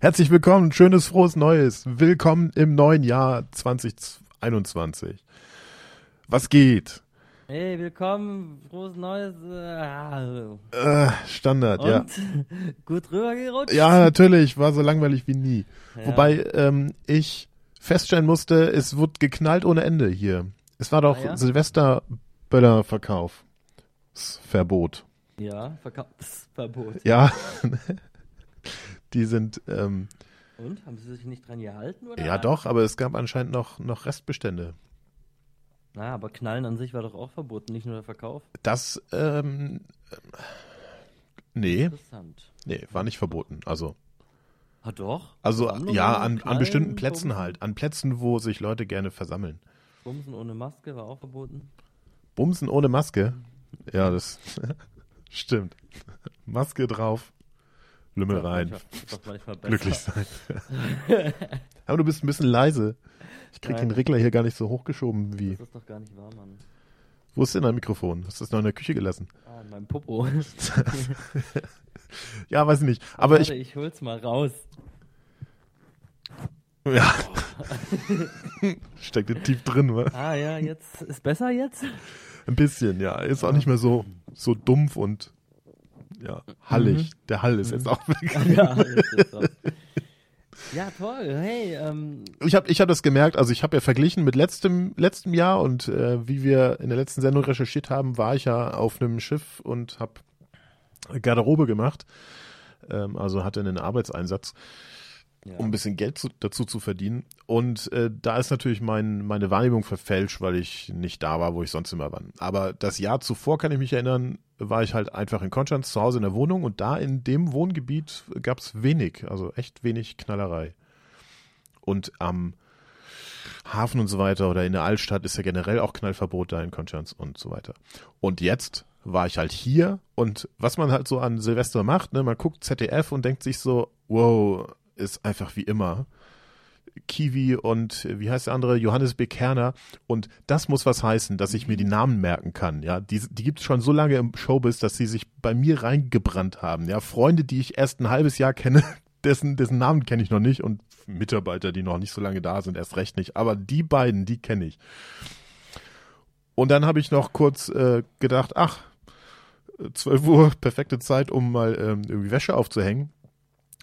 Herzlich willkommen, schönes, frohes Neues. Willkommen im neuen Jahr 2021. Was geht? Hey, willkommen, frohes Neues. Äh, Äh, Standard, und ja. gut rübergerutscht. Ja, natürlich, war so langweilig wie nie. Ja. Wobei ähm, ich feststellen musste, es wurde geknallt ohne Ende hier. Es war doch Ah, ja? Silvesterböllerverkauf. Verbot. Ja, Verkaufsverbot. Ja. Die sind, ähm, Und? Haben sie sich nicht dran gehalten? Oder? ja doch, aber es gab anscheinend noch, noch Restbestände. Na, aber Knallen an sich war doch auch verboten, nicht nur der Verkauf. Das, ähm, nee, Interessant. nee, war nicht verboten. Also, Ah, doch? also ja, an, an bestimmten Plätzen Bumsen- halt. An Plätzen, wo sich Leute gerne versammeln. Bumsen ohne Maske war auch verboten. Bumsen ohne Maske? Ja, das stimmt. Maske drauf, Lümmel rein, glücklich sein. Aber du bist ein bisschen leise. Ich krieg Nein. den Regler hier gar nicht so hochgeschoben wie. Das ist doch gar nicht wahr, Mann. Wo ist denn dein Mikrofon? Hast du das noch in der Küche gelassen? Ah, in meinem Popo. Ja, weiß ich nicht. Aber ich, Warte, ich hol's mal raus. ja. Steckt tief drin, wa? Ah ja, jetzt ist besser jetzt? Ein bisschen, ja. Ist auch nicht mehr so, so dumpf und ja, hallig. Der Hall ist jetzt auch weg. ja, ja, toll. Hey, ähm, Ich habe ich hab das gemerkt, also ich habe ja verglichen mit letztem, letztem Jahr und äh, wie wir in der letzten Sendung recherchiert haben, war ich ja auf einem Schiff und habe Garderobe gemacht. Ähm, also hatte einen Arbeitseinsatz, ja. um ein bisschen Geld zu, dazu zu verdienen. Und äh, da ist natürlich mein, meine Wahrnehmung verfälscht, weil ich nicht da war, wo ich sonst immer war. Aber das Jahr zuvor, kann ich mich erinnern, war ich halt einfach in Konstanz zu Hause in der Wohnung und da in dem Wohngebiet gab es wenig, also echt wenig Knallerei. Und am Hafen und so weiter oder in der Altstadt ist ja generell auch Knallverbot da in Konstanz und so weiter. Und jetzt war ich halt hier und was man halt so an Silvester macht, ne, man guckt ZDF und denkt sich so, wow, ist einfach wie immer. Kiwi und äh, wie heißt der andere? Johannes B. Kerner. Und das muss was heißen, dass ich mir die Namen merken kann. Ja, die, die gibt es schon so lange im Showbiz, dass sie sich bei mir reingebrannt haben. Ja, Freunde, die ich erst ein halbes Jahr kenne, dessen, dessen Namen kenne ich noch nicht und Mitarbeiter, die noch nicht so lange da sind, erst recht nicht. Aber die beiden, die kenne ich. Und dann habe ich noch kurz äh, gedacht, ach, 12 Uhr, perfekte Zeit, um mal ähm, irgendwie Wäsche aufzuhängen.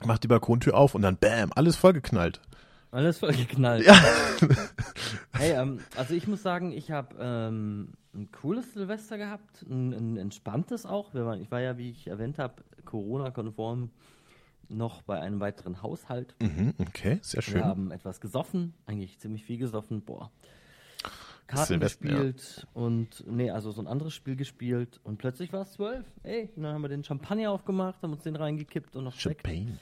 Mach die Balkontür auf und dann bam, alles vollgeknallt. alles voll geknallt. Ja. Hey, ähm, also ich muss sagen, ich habe ähm, ein cooles Silvester gehabt, ein, ein entspanntes auch. Wir waren, ich war ja, wie ich erwähnt habe, Corona-konform noch bei einem weiteren Haushalt. Mhm, okay, sehr Wir schön. haben etwas gesoffen, eigentlich ziemlich viel gesoffen. Boah. Karten Silvester, ja. gespielt und, nee, also so ein anderes Spiel gespielt und plötzlich war es zwölf. Ey, und dann haben wir den Champagner aufgemacht, haben uns den reingekippt und noch Sekt. Champagne.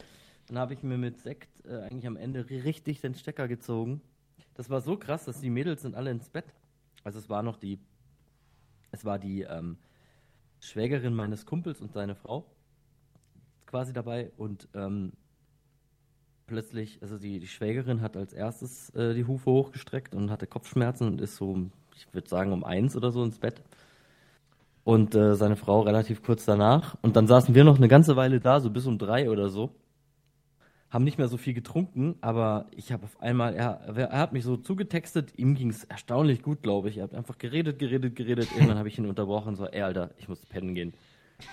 Dann habe ich mir mit Sekt äh, eigentlich am Ende ri- richtig den Stecker gezogen. Das war so krass, dass die Mädels sind alle ins Bett. Also es war noch die, es war die ähm, Schwägerin meines Kumpels und seine Frau quasi dabei und ähm, plötzlich, also die, die Schwägerin hat als erstes äh, die Hufe hochgestreckt und hatte Kopfschmerzen und ist so, ich würde sagen, um eins oder so ins Bett. Und äh, seine Frau relativ kurz danach. Und dann saßen wir noch eine ganze Weile da, so bis um drei oder so. Haben nicht mehr so viel getrunken, aber ich habe auf einmal, er, er hat mich so zugetextet, ihm ging es erstaunlich gut, glaube ich. Er hat einfach geredet, geredet, geredet. Irgendwann habe ich ihn unterbrochen und so, ey, Alter, ich muss pennen gehen.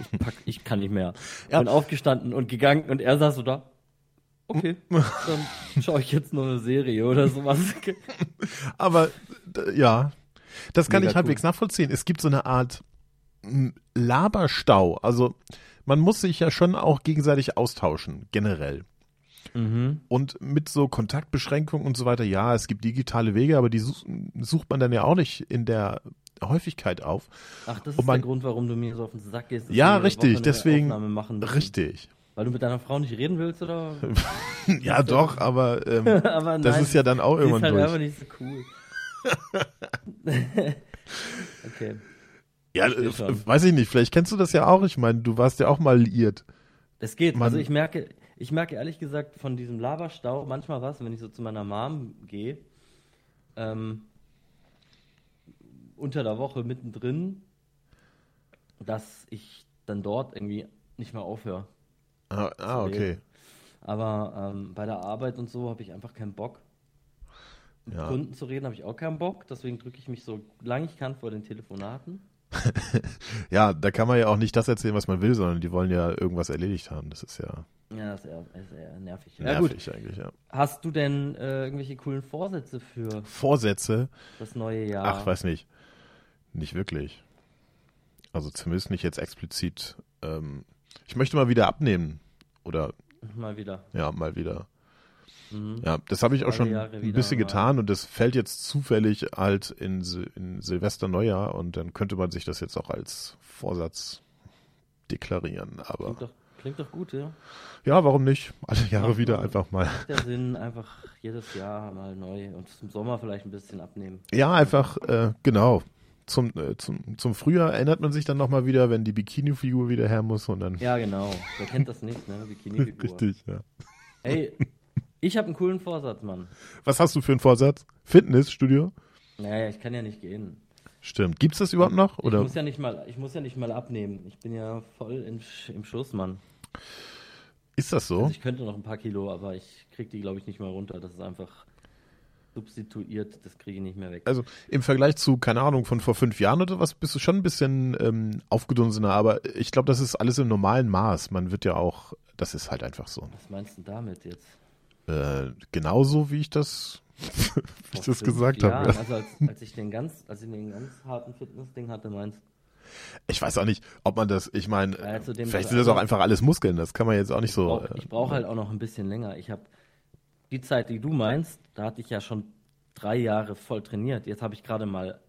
Ich, pack, ich kann nicht mehr. Ja. Bin aufgestanden und gegangen und er saß so da. Okay, dann schaue ich jetzt noch eine Serie oder sowas. Aber ja, das kann Mega ich halbwegs cool. nachvollziehen. Es gibt so eine Art Laberstau. Also man muss sich ja schon auch gegenseitig austauschen, generell. Mhm. Und mit so Kontaktbeschränkungen und so weiter, ja, es gibt digitale Wege, aber die such, sucht man dann ja auch nicht in der Häufigkeit auf. Ach, das Und ist man- der Grund, warum du mir so auf den Sack gehst. Ja, richtig, deswegen-. Richtig. Weil du mit deiner Frau nicht reden willst, oder? ja, doch, aber ähm, Aber das nein, ist ja dann auch die ist irgendwann halt einfach durch. nicht so cool. okay. Ja, verstehe äh, weiß ich nicht, vielleicht kennst du das ja auch. Ich meine, du warst ja auch mal liiert. Das geht. Man- also ich merke, ich merke ehrlich gesagt von diesem Laberstau manchmal was, wenn ich so zu meiner Mom gehe, ähm, unter der Woche mittendrin, dass ich dann dort irgendwie nicht mehr aufhöre. Ah, ah okay. Aber ähm, bei der Arbeit und so habe ich einfach keinen Bock. Mit Ja. Kunden zu reden habe ich auch keinen Bock. Deswegen drücke ich mich so lange ich kann vor den Telefonaten. Ja, da kann man ja auch nicht das erzählen, was man will, sondern die wollen ja irgendwas erledigt haben. Das ist ja Ja, das ist eher, ist eher nervig. Ja, gut. nervig eigentlich, ja. Hast du denn äh, irgendwelche coolen Vorsätze für Vorsätze, das neue Jahr? ach, weiß nicht. Nicht wirklich. Also zumindest nicht jetzt explizit. Ähm, ich möchte mal wieder abnehmen. Oder Mal wieder. ja, mal wieder. Mhm. Ja, das habe ich auch Alle schon Jahre ein wieder bisschen mal. getan und das fällt jetzt zufällig halt in, Sil- in Silvester Neujahr und dann könnte man sich das jetzt auch als Vorsatz deklarieren. Aber Klingt, doch, klingt doch gut, ja. ja, warum nicht? Alle Jahre Macht wieder einfach mal. Macht der Sinn, einfach jedes Jahr mal neu und zum Sommer vielleicht ein bisschen abnehmen. Ja, einfach, äh, genau. Zum, äh, zum, zum Frühjahr erinnert man sich dann nochmal wieder, wenn die Bikini-Figur wieder her muss und dann. Ja, genau. Wer kennt das nicht, ne? Bikini-Figur. Richtig, ja. Hey, ich habe einen coolen Vorsatz, Mann. Was hast du für einen Vorsatz? Fitnessstudio? Naja, ich kann ja nicht gehen. Stimmt. Gibt's das überhaupt noch? Ich Oder? muss ja nicht mal, ich muss ja nicht mal abnehmen. Ich bin ja voll in, im Schuss, Mann. Ist das so? Also ich könnte noch ein paar Kilo, aber ich krieg die, glaube ich, nicht mal runter. Das ist einfach substituiert, das kriege ich nicht mehr weg. Also im Vergleich zu, keine Ahnung, von vor fünf Jahren oder was, bist du schon ein bisschen ähm, aufgedunsener, aber ich glaube, das ist alles im normalen Maß. Man wird ja auch, das ist halt einfach so. Was meinst du damit jetzt? Äh, genauso wie ich das, wie ich das gesagt Jahren, habe. Also als, als ich den ganz, als ich den ganz harten Fitness-Ding hatte, meinst Ich weiß auch nicht, ob man das, ich meine, Ja, vielleicht sind das auch einfach alles Muskeln, das kann man jetzt auch nicht so. äh, ich brauche halt auch noch ein bisschen länger. Ich habe die Zeit, die du meinst, da hatte ich ja schon drei Jahre voll trainiert. Jetzt habe ich gerade mal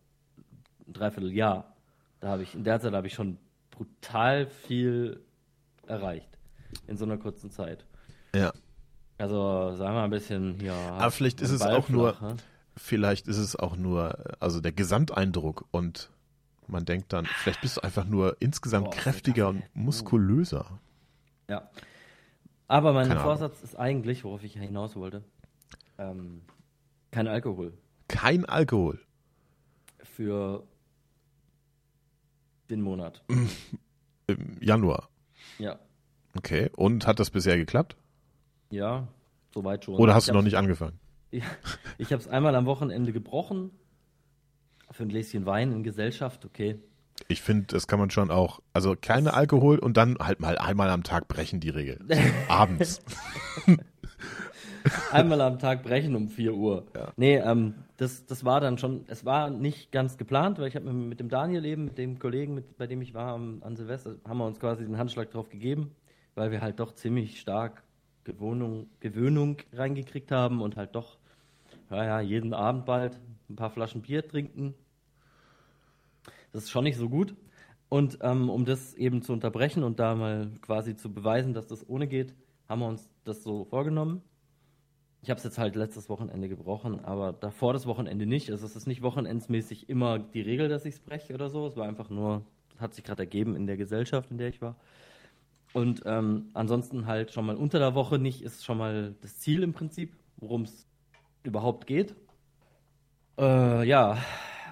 ein Dreivierteljahr. Da habe ich, in der Zeit habe ich schon brutal viel erreicht. In so einer kurzen Zeit. ja. Also sagen wir ein bisschen hier. Aber vielleicht ist es Ball auch nur-? Vielleicht ist es auch nur, also der Gesamteindruck und man denkt dann, vielleicht bist du einfach nur insgesamt Boah, kräftiger und muskulöser. Ja. Aber mein Keine Ahnung. Vorsatz ist eigentlich, worauf ich hinaus wollte, ähm, kein Alkohol. Kein Alkohol. Für den Monat. Im Januar. Ja. Okay. Und hat das bisher geklappt? Ja, soweit schon. Oder hast ich du noch nicht angefangen? Ja, ich habe es einmal am Wochenende gebrochen. Für ein Gläschen Wein in Gesellschaft, okay. Ich finde, das kann man schon auch. Also keine Alkohol und dann halt mal einmal am Tag brechen die Regel. Abends. Einmal am Tag brechen um 4 Uhr. Ja. Nee, ähm, das, das war dann schon, es war nicht ganz geplant, weil ich habe mit dem Daniel eben, mit dem Kollegen, mit, bei dem ich war am, an Silvester, haben wir uns quasi den Handschlag drauf gegeben, weil wir halt doch ziemlich stark Gewohnung, Gewöhnung reingekriegt haben und halt doch, naja, jeden Abend bald ein paar Flaschen Bier trinken. Das ist schon nicht so gut. Und ähm, um das eben zu unterbrechen und da mal quasi zu beweisen, dass das ohne geht, haben wir uns das so vorgenommen. Ich habe es jetzt halt letztes Wochenende gebrochen, aber davor das Wochenende nicht. Also es ist nicht wochenendsmäßig immer die Regel, dass ich es breche oder so. Es war einfach nur, hat sich gerade ergeben in der Gesellschaft, in der ich war. Und ähm, ansonsten halt schon mal unter der Woche nicht, ist schon mal das Ziel im Prinzip, worum es überhaupt geht. Äh, ja,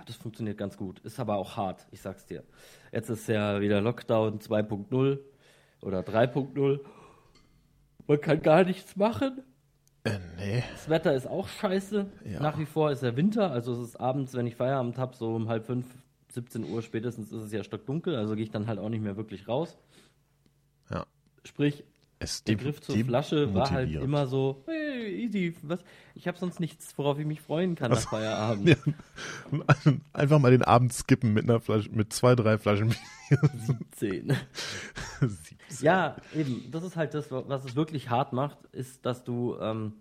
das funktioniert ganz gut. Ist aber auch hart, ich sag's dir. Jetzt ist ja wieder Lockdown 2.0 oder 3.0. Man kann gar nichts machen. Äh, nee. Das Wetter ist auch scheiße. Ja. Nach wie vor ist ja Winter. Also es ist abends, wenn ich Feierabend habe, so um halb fünf, 17 Uhr spätestens ist es ja stockdunkel. Also gehe ich dann halt auch nicht mehr wirklich raus. Ja. Sprich, Es der Griff zur Flasche war halt immer so, hey, easy, was? Ich habe sonst nichts, worauf ich mich freuen kann nach Feierabend. Ja. Einfach mal den Abend skippen mit einer Flasche, mit zwei, drei Flaschen Bier. 17. Ja, eben. Das ist halt das, was es wirklich hart macht, ist, dass du, ähm,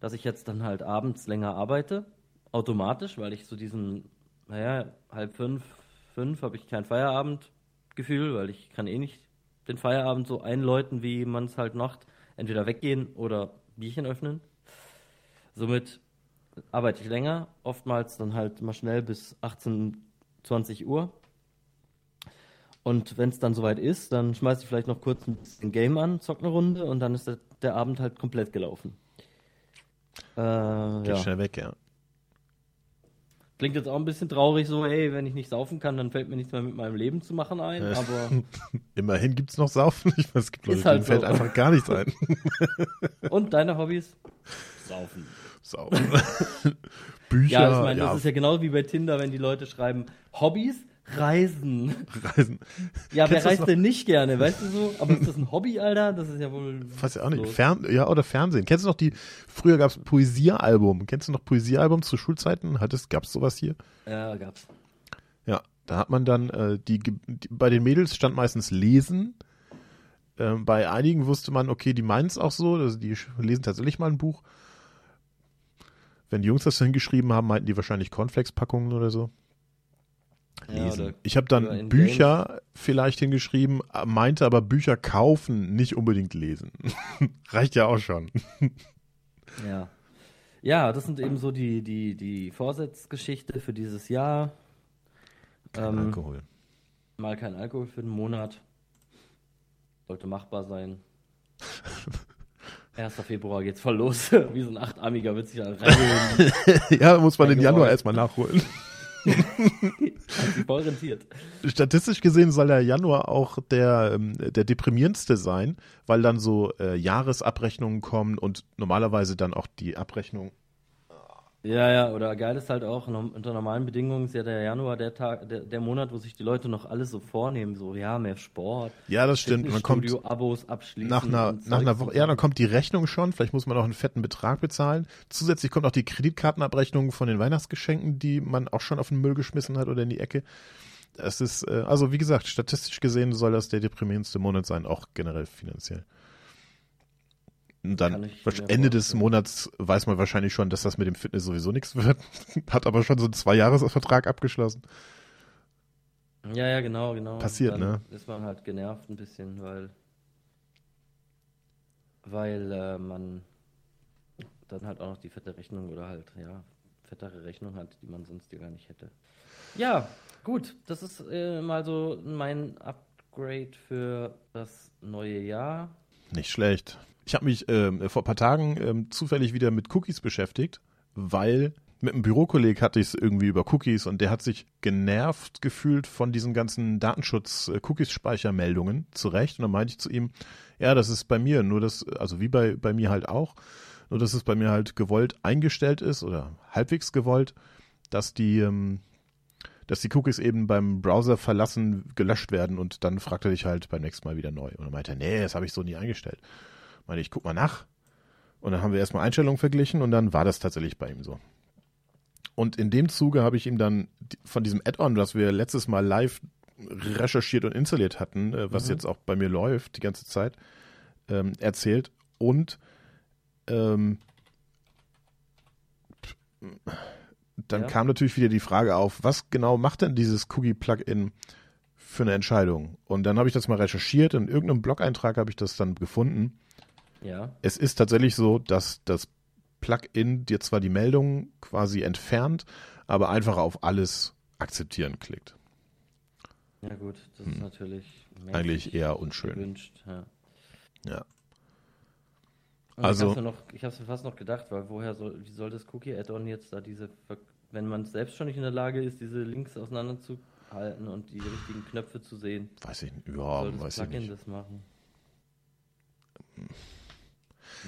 dass ich jetzt dann halt abends länger arbeite, automatisch, weil ich so diesen, naja, halb fünf, fünf habe ich kein Feierabendgefühl, weil ich kann eh nicht den Feierabend so einläuten, wie man es halt macht. Entweder weggehen oder Bierchen öffnen. Somit arbeite ich länger, oftmals dann halt mal schnell bis 18, 20 Uhr. Und wenn es dann soweit ist, dann schmeiße ich vielleicht noch kurz ein bisschen Game an, zock eine Runde und dann ist der, der Abend halt komplett gelaufen. Äh, Geht ja. schnell weg, ja. Klingt jetzt auch ein bisschen traurig, so, ey, wenn ich nicht saufen kann, dann fällt mir nichts mehr mit meinem Leben zu machen ein, Äh. aber. Immerhin gibt es noch Saufen. Ich weiß, es gibt Leute, halt denen fällt so. einfach gar nichts ein. Und deine Hobbys? Saufen. Saufen. Bücher, Ja, ich meine, ja, das ist ja genau wie bei Tinder, wenn die Leute schreiben, Hobbys? Reisen. Reisen. Ja, Kennst wer reist denn nicht gerne, weißt du so? Aber ist das ein Hobby, Alter? Das ist ja wohl. Weiß ja auch nicht. Fern, ja, oder Fernsehen. Kennst du noch die, früher gab es Poesiealbum. Kennst du noch Poesiealbum zu Schulzeiten? Hattest, gab's sowas hier? Ja, gab's. Ja, da hat man dann, äh, die, die, bei den Mädels stand meistens Lesen. Ähm, bei einigen wusste man, okay, die meinen es auch so, also die lesen tatsächlich mal ein Buch. Wenn die Jungs das hingeschrieben haben, meinten die wahrscheinlich Cornflakes-Packungen oder so. Ja, Lesen. oder- ich habe dann Bücher vielleicht hingeschrieben, meinte aber Bücher kaufen, nicht unbedingt lesen. Reicht ja auch schon. Ja. Ja, das sind eben so die, die, die Vorsatzgeschichte für dieses Jahr. Kein Ähm, Alkohol. Mal kein Alkohol für einen Monat. Sollte machbar sein. 1. Februar geht's voll los. Wie so ein Achtarmiger wird sich da reinholen. ja, muss man den. Januar erstmal nachholen. Rentiert. Statistisch gesehen soll der Januar auch der, ähm, der deprimierendste sein, weil dann so äh, Jahresabrechnungen kommen und normalerweise dann auch die Abrechnung. Ja, ja, oder geil ist halt auch, unter normalen Bedingungen ist ja der Januar der Tag, der, der Monat, wo sich die Leute noch alles so vornehmen, so, ja, mehr Sport, Ja, das stimmt. Man kommt Fitnessstudio-Abos abschließen. nach einer, und nach einer Woche, und ja, dann kommt die Rechnung schon. Vielleicht muss man auch einen fetten Betrag bezahlen. Zusätzlich kommt auch die Kreditkartenabrechnung von den Weihnachtsgeschenken, die man auch schon auf den Müll geschmissen hat oder in die Ecke. Es ist, äh, also wie gesagt, statistisch gesehen soll das der deprimierendste Monat sein, auch generell finanziell. Und dann Ende des. Monats weiß man wahrscheinlich schon, dass das mit dem Fitness sowieso nichts wird. Hat aber schon so einen Zwei-Jahres-Vertrag abgeschlossen. Ja, ja, genau, genau. Passiert, dann ne? Ist man halt genervt ein bisschen, weil, weil äh, man dann halt auch noch die fette Rechnung oder halt, ja, fettere Rechnung hat, die man sonst ja gar nicht hätte. Ja, gut, das ist äh, mal so mein Upgrade für das neue Jahr. Nicht schlecht. Ich habe mich ähm, vor ein paar Tagen ähm, zufällig wieder mit Cookies beschäftigt, weil mit einem Bürokolleg hatte ich es irgendwie über Cookies und der hat sich genervt gefühlt von diesen ganzen Datenschutz-Cookies-Speichermeldungen zurecht. Und dann meinte ich zu ihm, ja, das ist bei mir, nur das, also wie bei, bei mir halt auch, nur dass es bei mir halt gewollt eingestellt ist oder halbwegs gewollt, dass die, ähm, dass die Cookies eben beim Browser verlassen gelöscht werden und dann fragt er dich halt beim nächsten Mal wieder neu. Und dann meinte er, nee, das habe ich so nie eingestellt. Meinte ich, guck mal nach. Und dann haben wir erstmal Einstellungen verglichen und dann war das tatsächlich bei ihm so. Und in dem Zuge habe ich ihm dann von diesem Add-on, das wir letztes Mal live recherchiert und installiert hatten, äh, was Mhm. jetzt auch bei mir läuft die ganze Zeit, ähm, erzählt. Und ähm, dann Ja. kam natürlich wieder die Frage auf, was genau macht denn dieses Cookie-Plugin für eine Entscheidung? Und dann habe ich das mal recherchiert. In irgendeinem Blog-Eintrag habe ich das dann gefunden. Ja, Es ist tatsächlich so, dass das Plugin dir zwar die Meldung quasi entfernt, aber einfach auf alles akzeptieren klickt. ja gut, das ist natürlich Hm. Eigentlich eher unschön. gewünscht. Ja. Ja. Also- ich habe ich hab's mir fast noch gedacht, weil woher soll, wie soll das Cookie-Add-on jetzt da diese, wenn man selbst schon nicht in der Lage ist, diese Links auseinanderzuhalten und die richtigen Knöpfe zu sehen, Weiß ich, ja, soll das weiß ich Plugin nicht. das machen?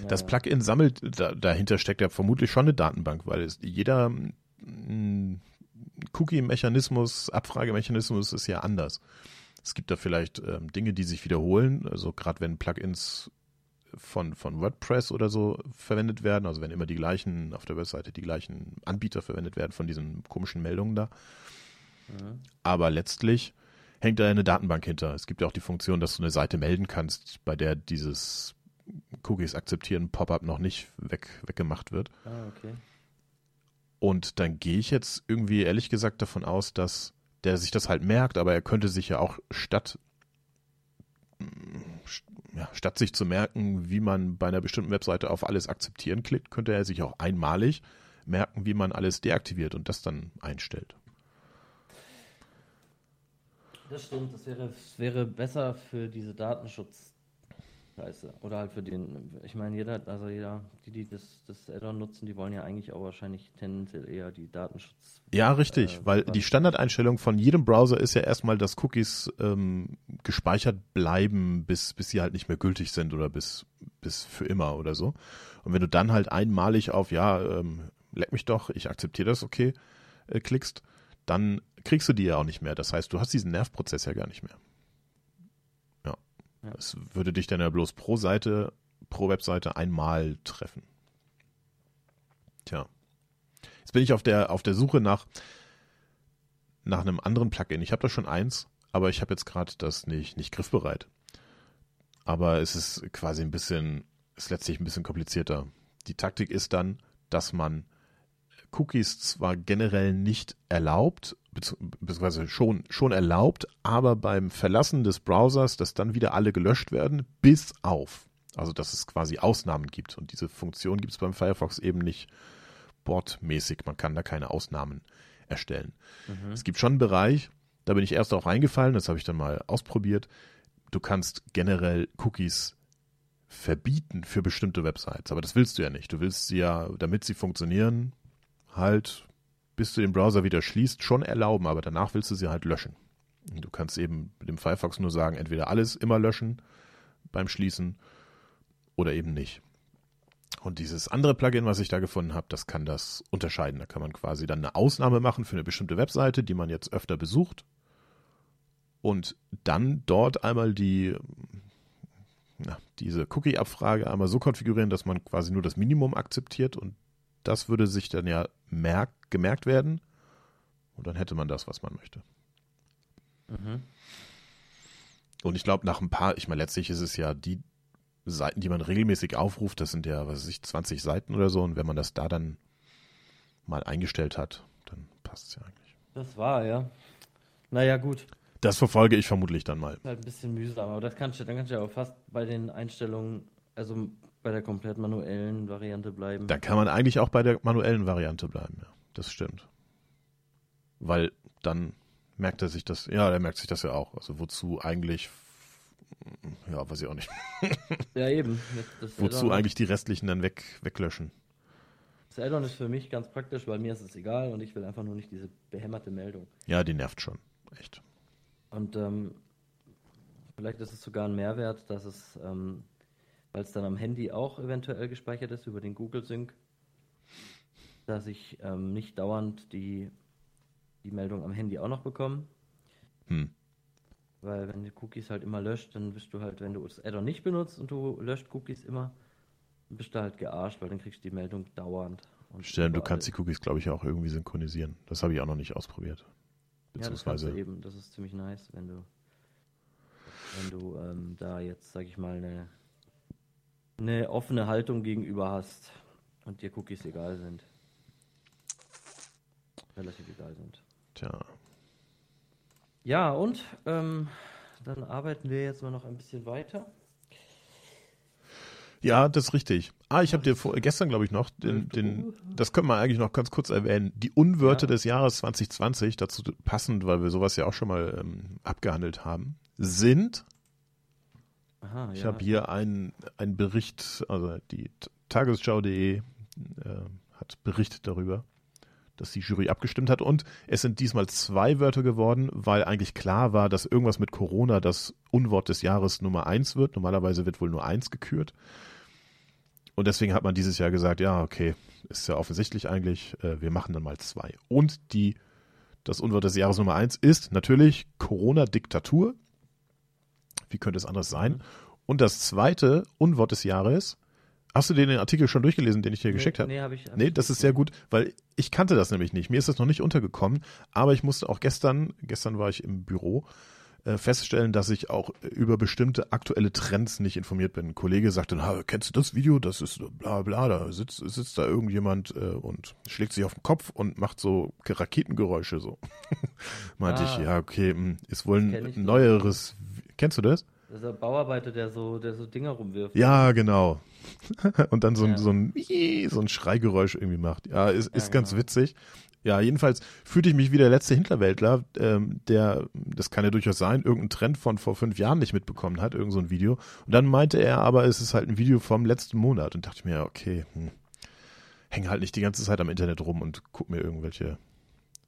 Das Ja. Plugin sammelt, da, dahinter steckt ja vermutlich schon eine Datenbank, weil es jeder mm, Cookie-Mechanismus, Abfragemechanismus ist ja anders. Es gibt da vielleicht ähm, Dinge, die sich wiederholen, also gerade wenn Plugins von, von WordPress oder so verwendet werden, also wenn immer die gleichen, auf der Webseite die gleichen Anbieter verwendet werden von diesen komischen Meldungen da. Mhm. Aber letztlich hängt da eine Datenbank hinter. Es gibt ja auch die Funktion, dass du eine Seite melden kannst, bei der dieses Cookies akzeptieren Pop-up noch nicht weg, weggemacht wird. Ah, okay. Und dann gehe ich jetzt irgendwie ehrlich gesagt davon aus, dass der sich das halt merkt, aber er könnte sich ja auch statt ja, statt sich zu merken, wie man bei einer bestimmten Webseite auf alles akzeptieren klickt, könnte er sich auch einmalig merken, wie man alles deaktiviert und das dann einstellt. Das stimmt, das wäre, das wäre besser für diese Datenschutz. Scheiße. Oder halt für den, ich meine, jeder, also jeder, die, die das, das Add-on nutzen, die wollen ja eigentlich auch wahrscheinlich tendenziell eher die Datenschutz. Ja, richtig, Äh, weil die Standardeinstellung von jedem Browser ist ja erstmal, dass Cookies ähm, gespeichert bleiben, bis, bis sie halt nicht mehr gültig sind oder bis, bis für immer oder so. Und wenn du dann halt einmalig auf, ja, ähm, leck mich doch, ich akzeptiere das, okay, äh, klickst, dann kriegst du die ja auch nicht mehr. Das heißt, du hast diesen Nervprozess ja gar nicht mehr. Ja. Es würde dich dann ja bloß pro Seite, pro Webseite einmal treffen. Tja. Jetzt bin ich auf der, auf der Suche nach, nach einem anderen Plugin. Ich habe da schon eins, aber ich habe jetzt gerade das nicht, nicht griffbereit. Aber es ist quasi ein bisschen, ist letztlich ein bisschen komplizierter. Die Taktik ist dann, dass man Cookies zwar generell nicht erlaubt, bezieh- beziehungsweise schon, schon erlaubt, aber beim Verlassen des Browsers, dass dann wieder alle gelöscht werden, bis auf. Also, dass es quasi Ausnahmen gibt. Und diese Funktion gibt es beim Firefox eben nicht bordmäßig. Man kann da keine Ausnahmen erstellen. Mhm. Es gibt schon einen Bereich, da bin ich erst auch reingefallen, das habe ich dann mal ausprobiert. Du kannst generell Cookies verbieten für bestimmte Websites, aber das willst du ja nicht. Du willst sie ja, damit sie funktionieren, halt, bis du den Browser wieder schließt, schon erlauben, aber danach willst du sie halt löschen. Du kannst eben mit dem Firefox nur sagen, entweder alles immer löschen beim Schließen oder eben nicht. Und dieses andere Plugin, was ich da gefunden habe, das kann das unterscheiden. Da kann man quasi dann eine Ausnahme machen für eine bestimmte Webseite, die man jetzt öfter besucht. Und dann dort einmal die, na, diese Cookie-Abfrage einmal so konfigurieren, dass man quasi nur das Minimum akzeptiert und das würde sich dann ja merk gemerkt werden. Und dann hätte man das, was man möchte. Mhm. Und ich glaube, nach ein paar, ich meine, letztlich ist es ja die Seiten, die man regelmäßig aufruft, das sind ja, was weiß ich, 20 Seiten oder so. Und wenn man das da dann mal eingestellt hat, dann passt es ja eigentlich. Das war, ja. Naja, gut. Das verfolge ich vermutlich dann mal. Halt ein bisschen mühsam, aber das kannst du, dann kannst du ja auch fast bei den Einstellungen, also bei der komplett manuellen Variante bleiben. Da kann man eigentlich auch bei der manuellen Variante bleiben, ja. Das stimmt. Weil dann merkt er sich das, ja, der merkt sich das ja auch. Also wozu eigentlich, ja, weiß ich auch nicht. Ja, eben. Wozu eigentlich die restlichen dann weg, weglöschen? Das Add-on ist für mich ganz praktisch, weil mir ist es egal und ich will einfach nur nicht diese behämmerte Meldung. Ja, die nervt schon. Echt. Und ähm, vielleicht ist es sogar ein Mehrwert, dass es, ähm, weil es dann am Handy auch eventuell gespeichert ist über den Google Sync, dass ich ähm, nicht dauernd die, die Meldung am Handy auch noch bekomme. Hm. Weil wenn du Cookies halt immer löscht, dann bist du halt, wenn du das Add-on nicht benutzt und du löscht Cookies immer, dann bist du halt gearscht, weil dann kriegst du die Meldung dauernd. Und Stellen, du kannst die Cookies, glaube ich, auch irgendwie synchronisieren. Das habe ich auch noch nicht ausprobiert. Ja, das Beziehungsweise, eben. Das ist ziemlich nice, wenn du, wenn du ähm, da jetzt, sag ich mal, eine, eine offene Haltung gegenüber hast und dir Cookies egal sind. Relativ egal sind. tja. Ja, und ähm, dann arbeiten wir jetzt mal noch ein bisschen weiter. Ja, das ist richtig. Ah, ich habe dir vor, gestern, glaube ich, noch, den, den, das können wir eigentlich noch ganz kurz erwähnen, die Unwörter Ja. des Jahres 2020, dazu passend, weil wir sowas ja auch schon mal ähm, abgehandelt haben, sind, Aha, ich ja. habe hier einen, einen Bericht, also die Tagesschau.de äh, hat berichtet darüber, dass die Jury abgestimmt hat und es sind diesmal zwei Wörter geworden, weil eigentlich klar war, dass irgendwas mit Corona das Unwort des Jahres Nummer eins wird. Normalerweise wird wohl nur eins gekürt. Und deswegen hat man dieses Jahr gesagt, ja, okay, ist ja offensichtlich eigentlich, äh, wir machen dann mal zwei. Und die, das Unwort des Jahres Nummer eins ist natürlich Corona-Diktatur. Wie könnte es anders sein? Und das zweite Unwort des Jahres, hast du den Artikel schon durchgelesen, den ich dir geschickt habe? Nee, habe ich. hab Nee, das ist sehr gut, weil ich kannte das nämlich nicht. Mir ist das noch nicht untergekommen, aber ich musste auch gestern, gestern war ich im Büro, äh, feststellen, dass ich auch über bestimmte aktuelle Trends nicht informiert bin. Ein Kollege sagte, kennst du das Video? Das ist bla bla, da sitzt, sitzt da irgendjemand äh, und schlägt sich auf den Kopf und macht so Raketengeräusche so. Meinte Ah. ich, ja, okay, mh, ist wohl ein nicht. Kennst du das? Das ist der Bauarbeiter, der so, der so Dinger rumwirft. Ja, genau. und dann so ein, Ja. so ein, so ein Schreigeräusch irgendwie macht. Ja, ist, ist Ja, ganz genau. witzig. Ja, jedenfalls fühlte ich mich wie der letzte Hinterwäldler, ähm, der, das kann ja durchaus sein, irgendeinen Trend von vor fünf Jahren nicht mitbekommen hat, irgend so ein Video. Und dann meinte er aber, es ist halt ein Video vom letzten Monat. Und dachte ich mir, okay, hm, häng halt nicht die ganze Zeit am Internet rum und guck mir irgendwelche.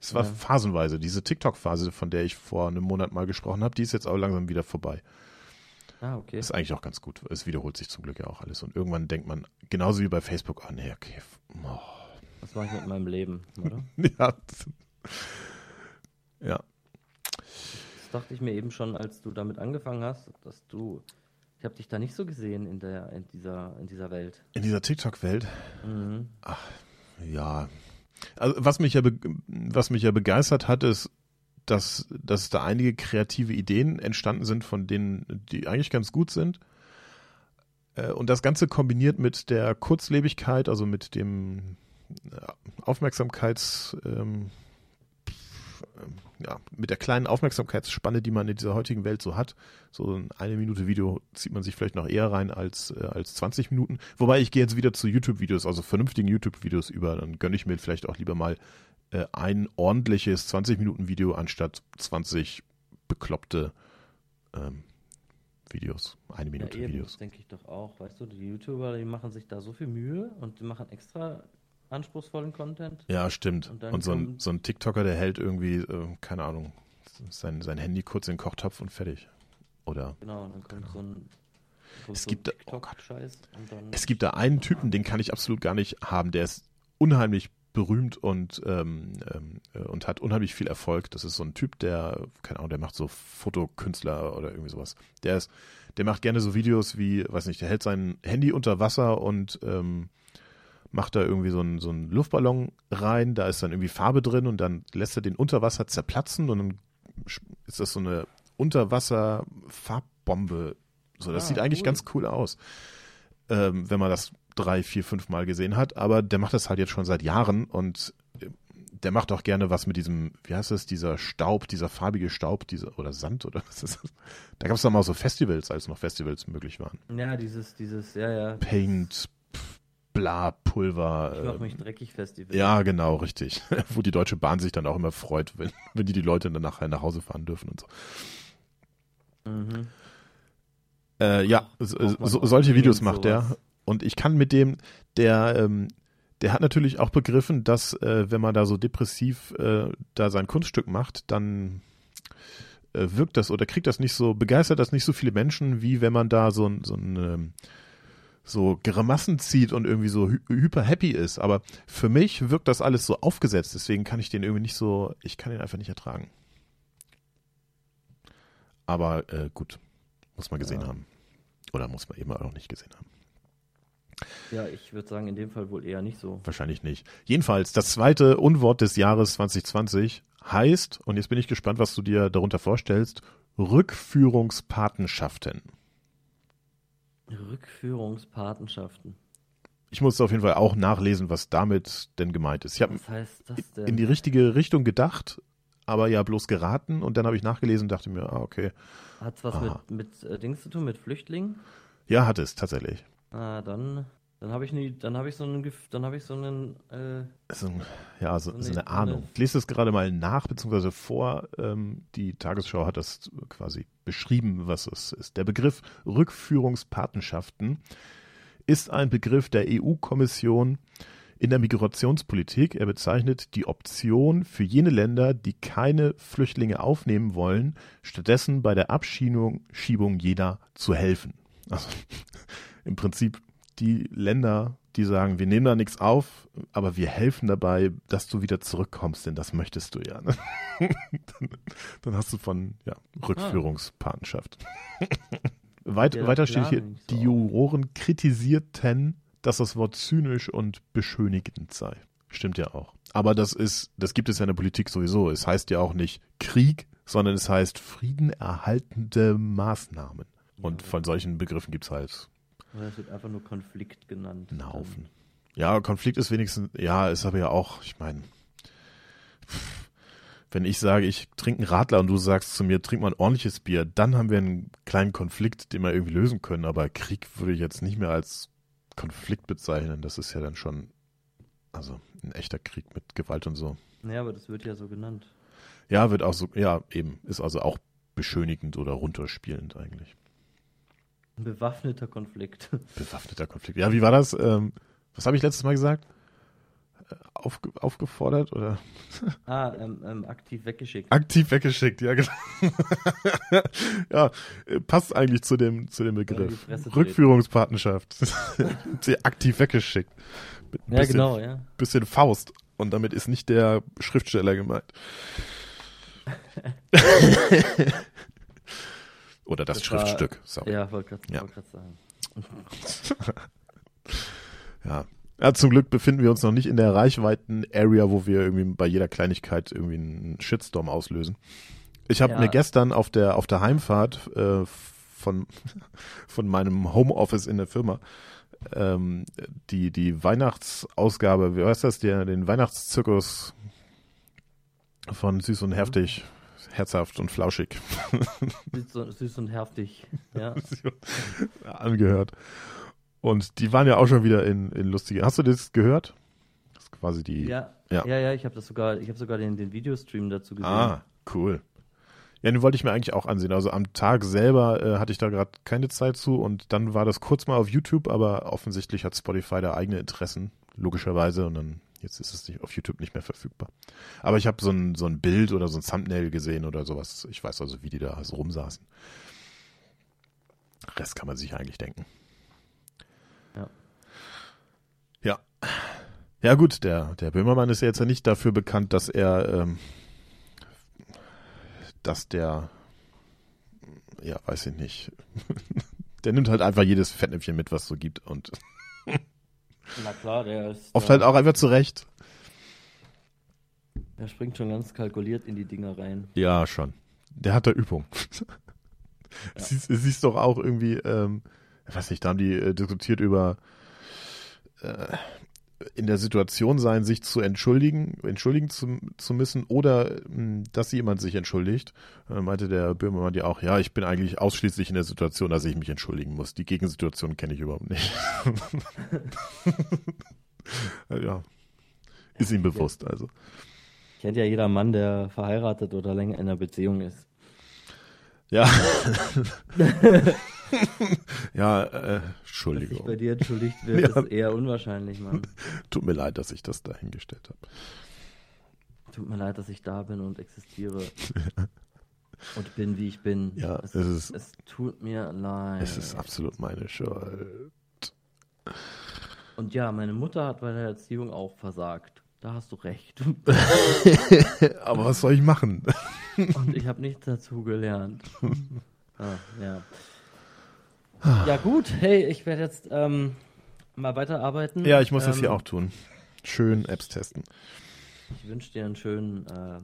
Es war Ja. phasenweise. Diese TikTok-Phase, von der ich vor einem Monat mal gesprochen habe, die ist jetzt auch langsam wieder vorbei. Ah, okay. Ist eigentlich auch ganz gut. Es wiederholt sich zum Glück ja auch alles. Und irgendwann denkt man, genauso wie bei Facebook, oh nee, okay. Oh. Was mache ich mit meinem Leben, oder? Ja. ja. Das dachte ich mir eben schon, als du damit angefangen hast, dass du. Ich habe dich da nicht so gesehen in, der, in, dieser, in dieser Welt. In dieser TikTok-Welt, Mhm. ja. Also was mich ja, was mich ja begeistert hat, ist, dass, dass da einige kreative Ideen entstanden sind, von denen, die eigentlich ganz gut sind. Äh, Und das Ganze kombiniert mit der Kurzlebigkeit, also mit dem äh, Aufmerksamkeits, ähm, ja, mit der kleinen Aufmerksamkeitsspanne, die man in dieser heutigen Welt so hat. So ein eine Minute Video zieht man sich vielleicht noch eher rein als, äh, als 20 Minuten. Wobei ich gehe jetzt wieder zu YouTube-Videos, also vernünftigen YouTube-Videos über. Dann gönne ich mir vielleicht auch lieber mal äh, ein ordentliches 20-Minuten-Video anstatt 20 bekloppte ähm, Videos. Eine Ja, Minute eben, Videos. das denke ich doch auch. Weißt du, die YouTuber, die machen sich da so viel Mühe und die machen extra anspruchsvollen Content. Ja, stimmt. Und Und, so, ein, so ein TikToker, der hält irgendwie, äh, keine Ahnung, sein, sein Handy kurz in den Kochtopf und fertig. Oder Genau, und dann kommt so ein. Es gibt und dann. es gibt da einen Typen, den kann ich absolut gar nicht haben, der ist unheimlich berühmt und, ähm, ähm, äh, und hat unheimlich viel Erfolg. Das ist so ein Typ, der, keine Ahnung, der macht so Fotokünstler oder irgendwie sowas. Der ist, der macht gerne so Videos wie, weiß nicht, der hält sein Handy unter Wasser und ähm, macht da irgendwie so einen, so einen Luftballon rein, da ist dann irgendwie Farbe drin und dann lässt er den unter Wasser zerplatzen und dann ist das so eine Unterwasser-Farbbombe. So, das Ah, sieht eigentlich cool. ganz cool aus, ähm, wenn man das drei, vier, fünf Mal gesehen hat. Aber der macht das halt jetzt schon seit Jahren und äh, der macht auch gerne was mit diesem, wie heißt das, dieser Staub, dieser farbige Staub, dieser oder Sand oder was ist das? Da gab es doch mal so Festivals, als noch Festivals möglich waren. ja, dieses, dieses, ja, ja. Paint, bla, Pulver. Ich mach äh, mich dreckig Festival. ja, genau, richtig. Wo die Deutsche Bahn sich dann auch immer freut, wenn, wenn die die Leute dann nachher nach Hause fahren dürfen und so. Mhm. Äh, ja, so, so, solche Videos macht er. sowas. Und ich kann mit dem, der, ähm, der hat natürlich auch begriffen, dass äh, wenn man da so depressiv äh, da sein Kunststück macht, dann äh, wirkt das oder kriegt das nicht so, begeistert das nicht so viele Menschen, wie wenn man da so ein, so ein ähm, so Grimassen zieht und irgendwie so hy hyper happy ist. Aber für mich wirkt das alles so aufgesetzt, deswegen kann ich den irgendwie nicht so, ich kann den einfach nicht ertragen. Aber äh, gut, muss man gesehen Ja. haben. Oder muss man eben auch nicht gesehen haben. Ja, ich würde sagen, in dem Fall wohl eher nicht so. Wahrscheinlich nicht. Jedenfalls, das zweite Unwort des Jahres 2020 heißt, und jetzt bin ich gespannt, was du dir darunter vorstellst, Rückführungspatenschaften. Rückführungspatenschaften. Ich muss auf jeden Fall auch nachlesen, was damit denn gemeint ist. Ich habe Was heißt das denn? in die richtige Richtung gedacht, aber ja bloß geraten und dann habe ich nachgelesen und dachte mir, ah, okay. Hat's was Aha. mit, mit äh, Dings zu tun, mit Flüchtlingen? Ja, hat es tatsächlich. Ah, dann, dann habe ich nie, dann habe ich so einen, dann habe ich so einen, äh, So, ja, so, So so eine- eine- Ahnung. Ich lese das gerade mal nach, beziehungsweise vor. Ähm, die Tagesschau hat das quasi beschrieben, was es ist. Der Begriff Rückführungspatenschaften ist ein Begriff der EU-Kommission in der Migrationspolitik. Er bezeichnet die Option für jene Länder, die keine Flüchtlinge aufnehmen wollen, stattdessen bei der Abschiebung Schiebung jeder zu helfen. Also im Prinzip die Länder, die sagen, wir nehmen da nichts auf, aber wir helfen dabei, dass du wieder zurückkommst, denn das möchtest du ja. Ne? dann, dann hast du von ja, Rückführungspatenschaft. Weit, Ja, das weiter steht hier, so die Juroren kritisierten, dass das Wort zynisch und beschönigend sei. Stimmt ja auch. Aber das ist, das gibt es ja in der Politik sowieso. Es heißt ja auch nicht Krieg, sondern es heißt friedenerhaltende Maßnahmen. Und von solchen Begriffen gibt es halt es wird einfach nur Konflikt genannt. einen Haufen. Ja, Konflikt ist wenigstens, ja, ist aber ja auch, ich meine, wenn ich sage, ich trinke einen Radler und du sagst zu mir, trink mal ein ordentliches Bier, dann haben wir einen kleinen Konflikt, den wir irgendwie lösen können. Aber Krieg würde ich jetzt nicht mehr als Konflikt bezeichnen. Das ist ja dann schon Also ein echter Krieg mit Gewalt und so. Ja, aber das wird ja so genannt. Ja, wird auch so, ja, eben, ist also auch beschönigend oder runterspielend eigentlich. Ein bewaffneter Konflikt. Bewaffneter Konflikt. Ja, wie war das? Ähm, was habe ich letztes Mal gesagt? Äh, Aufge aufgefordert oder Ah, ähm, ähm, aktiv weggeschickt. aktiv weggeschickt? Ja, genau. ja, äh, passt eigentlich zu dem, zu dem Begriff. Rückführungspartnerschaft. Sie aktiv weggeschickt. Ja, bisschen, genau, ja. bisschen Faust. Und damit ist nicht der Schriftsteller gemeint. Oder das, Das war- Schriftstück. Sorry. Ja, wollte gerade Ja. wollt sagen. Ja. ja, zum Glück befinden wir uns noch nicht in der Reichweiten-Area, wo wir irgendwie bei jeder Kleinigkeit irgendwie einen Shitstorm auslösen. Ich habe Ja. mir gestern auf der auf der Heimfahrt äh, von von meinem Homeoffice in der Firma ähm, die die Weihnachtsausgabe, wie heißt das, der den Weihnachtszirkus von süß und heftig, herzhaft und flauschig Süß, und heftig. Ja. angehört. Und die waren ja auch schon wieder in, in lustige. Hast du das gehört? Das ist quasi die. Ja, Ja. ja, ja, ich habe das sogar, ich habe sogar den, den Videostream dazu gesehen. Ah, cool. Ja, den wollte ich mir eigentlich auch ansehen. Also am Tag selber äh, hatte ich da gerade keine Zeit zu und dann war das kurz mal auf YouTube, aber offensichtlich hat Spotify da eigene Interessen, logischerweise, und dann jetzt ist es nicht, auf YouTube nicht mehr verfügbar. Aber ich habe so ein, so ein Bild oder so ein Thumbnail gesehen oder sowas. Ich weiß also, wie die da so rumsaßen. Rest kann man sich eigentlich denken. Ja. Ja. Ja gut, der, der Böhmermann ist ja jetzt ja nicht dafür bekannt, dass er, ähm, dass der, ja, weiß ich nicht, der nimmt halt einfach jedes Fettnäpfchen mit, was es so gibt und Na klar, der ist. oft halt auch einfach zurecht. Der springt schon ganz kalkuliert in die Dinger rein. Ja, schon. Der hat da Übung. Siehst, siehst doch auch irgendwie, ähm, ich weiß nicht, da haben die äh, diskutiert über äh, in der Situation sein, sich zu entschuldigen, entschuldigen zu, zu müssen oder mh, dass jemand sich entschuldigt. Äh, meinte der Böhmermann ja auch, ja, ich bin eigentlich ausschließlich in der Situation, dass ich mich entschuldigen muss. Die Gegensituation kenne ich überhaupt nicht. ja. Ist ihm bewusst, also. Kennt ja jeder Mann, der verheiratet oder länger in einer Beziehung ist. Ja. ja, äh, Dass sich bei Entschuldigung. dir entschuldigt wird, Ja. ist eher unwahrscheinlich, Mann. Tut mir leid, dass ich das dahingestellt habe. Tut mir leid, dass ich da bin und existiere. Und bin, wie ich bin. Ja, es, es ist- es tut mir leid. Es ist absolut meine Schuld. Und ja, meine Mutter hat bei der Erziehung auch versagt. Da hast du recht. Aber was soll ich machen? Und ich habe nichts dazu gelernt. Ah, ja. Ja gut, hey, ich werde jetzt ähm, mal weiterarbeiten. Ja, ich muss das ähm, hier auch tun. Schön Apps testen. Ich wünsche dir einen schönen, äh,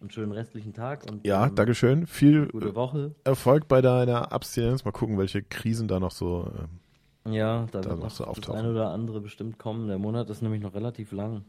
einen schönen restlichen Tag und Ja, ähm, Dankeschön. Viel gute Woche. Erfolg bei deiner Abstinenz. Mal gucken, welche Krisen da noch so. ähm, Ja, da, Da wird noch so das auftauchen. eine oder andere bestimmt kommen. Der Monat ist nämlich noch relativ lang.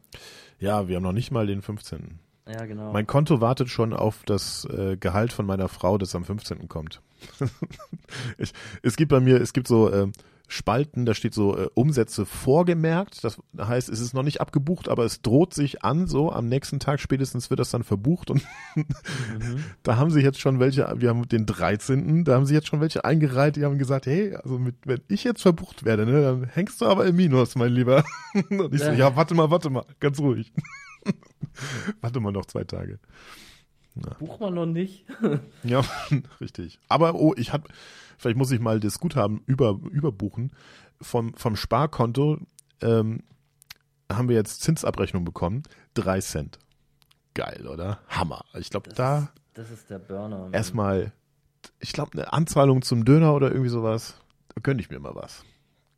Ja, wir haben noch nicht mal den 15. Ja, genau. Mein Konto wartet schon auf das äh, Gehalt von meiner Frau, das am 15. kommt. ich, es gibt bei mir, es gibt so ähm, Spalten, da steht so äh, Umsätze vorgemerkt. Das heißt, es ist noch nicht abgebucht, aber es droht sich an, so am nächsten Tag spätestens wird das dann verbucht und mhm. da haben sich jetzt schon welche, wir haben den 13., da haben sich jetzt schon welche eingereiht, die haben gesagt, hey, also mit, wenn ich jetzt verbucht werde, ne, dann hängst du aber im Minus, mein Lieber. Und ich so, Ja. ja, warte mal, warte mal, ganz ruhig. warte mal noch zwei Tage. Buch man noch nicht. Ja, richtig. Aber oh, ich hab, vielleicht muss ich mal das Guthaben über, überbuchen. Vom, vom Sparkonto ähm, haben wir jetzt Zinsabrechnung bekommen. Drei Cent. Geil, oder? Hammer. Ich glaube, da ist, das ist der Burner. Mann. erstmal, ich glaube, eine Anzahlung zum Döner oder irgendwie sowas. Da gönne ich mir mal was.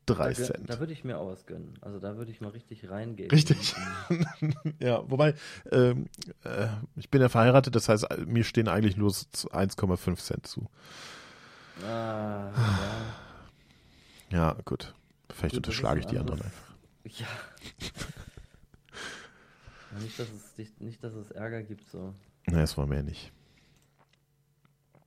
Drei da, gö- Cent. Da würde ich mir auch was gönnen. Also da würde ich mal richtig reingehen. Richtig. Ja, wobei, ähm, äh, ich bin ja verheiratet, das heißt, mir stehen eigentlich nur so 1,5 Cent zu. Ah, ja. Ja, gut. Vielleicht Gut, unterschlage ich die anderen einfach. Ja. Nicht, dass es dich, nicht, dass es Ärger gibt, so. Nee, das wollen wir ja nicht.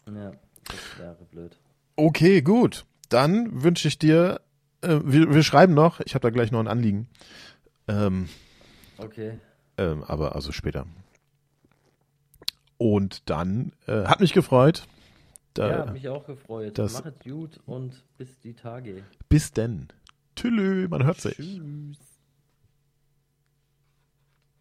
Ja, das wäre blöd. Okay, gut. Dann wünsche ich dir, äh, wir, wir schreiben noch, ich habe da gleich noch ein Anliegen. Ähm, Okay. ähm, aber also später. Und dann äh, hat mich gefreut. Da, ja, hat mich auch gefreut. das- Mach es gut und bis die Tage. bis denn. Tschüss, man hört sich. Tschüss.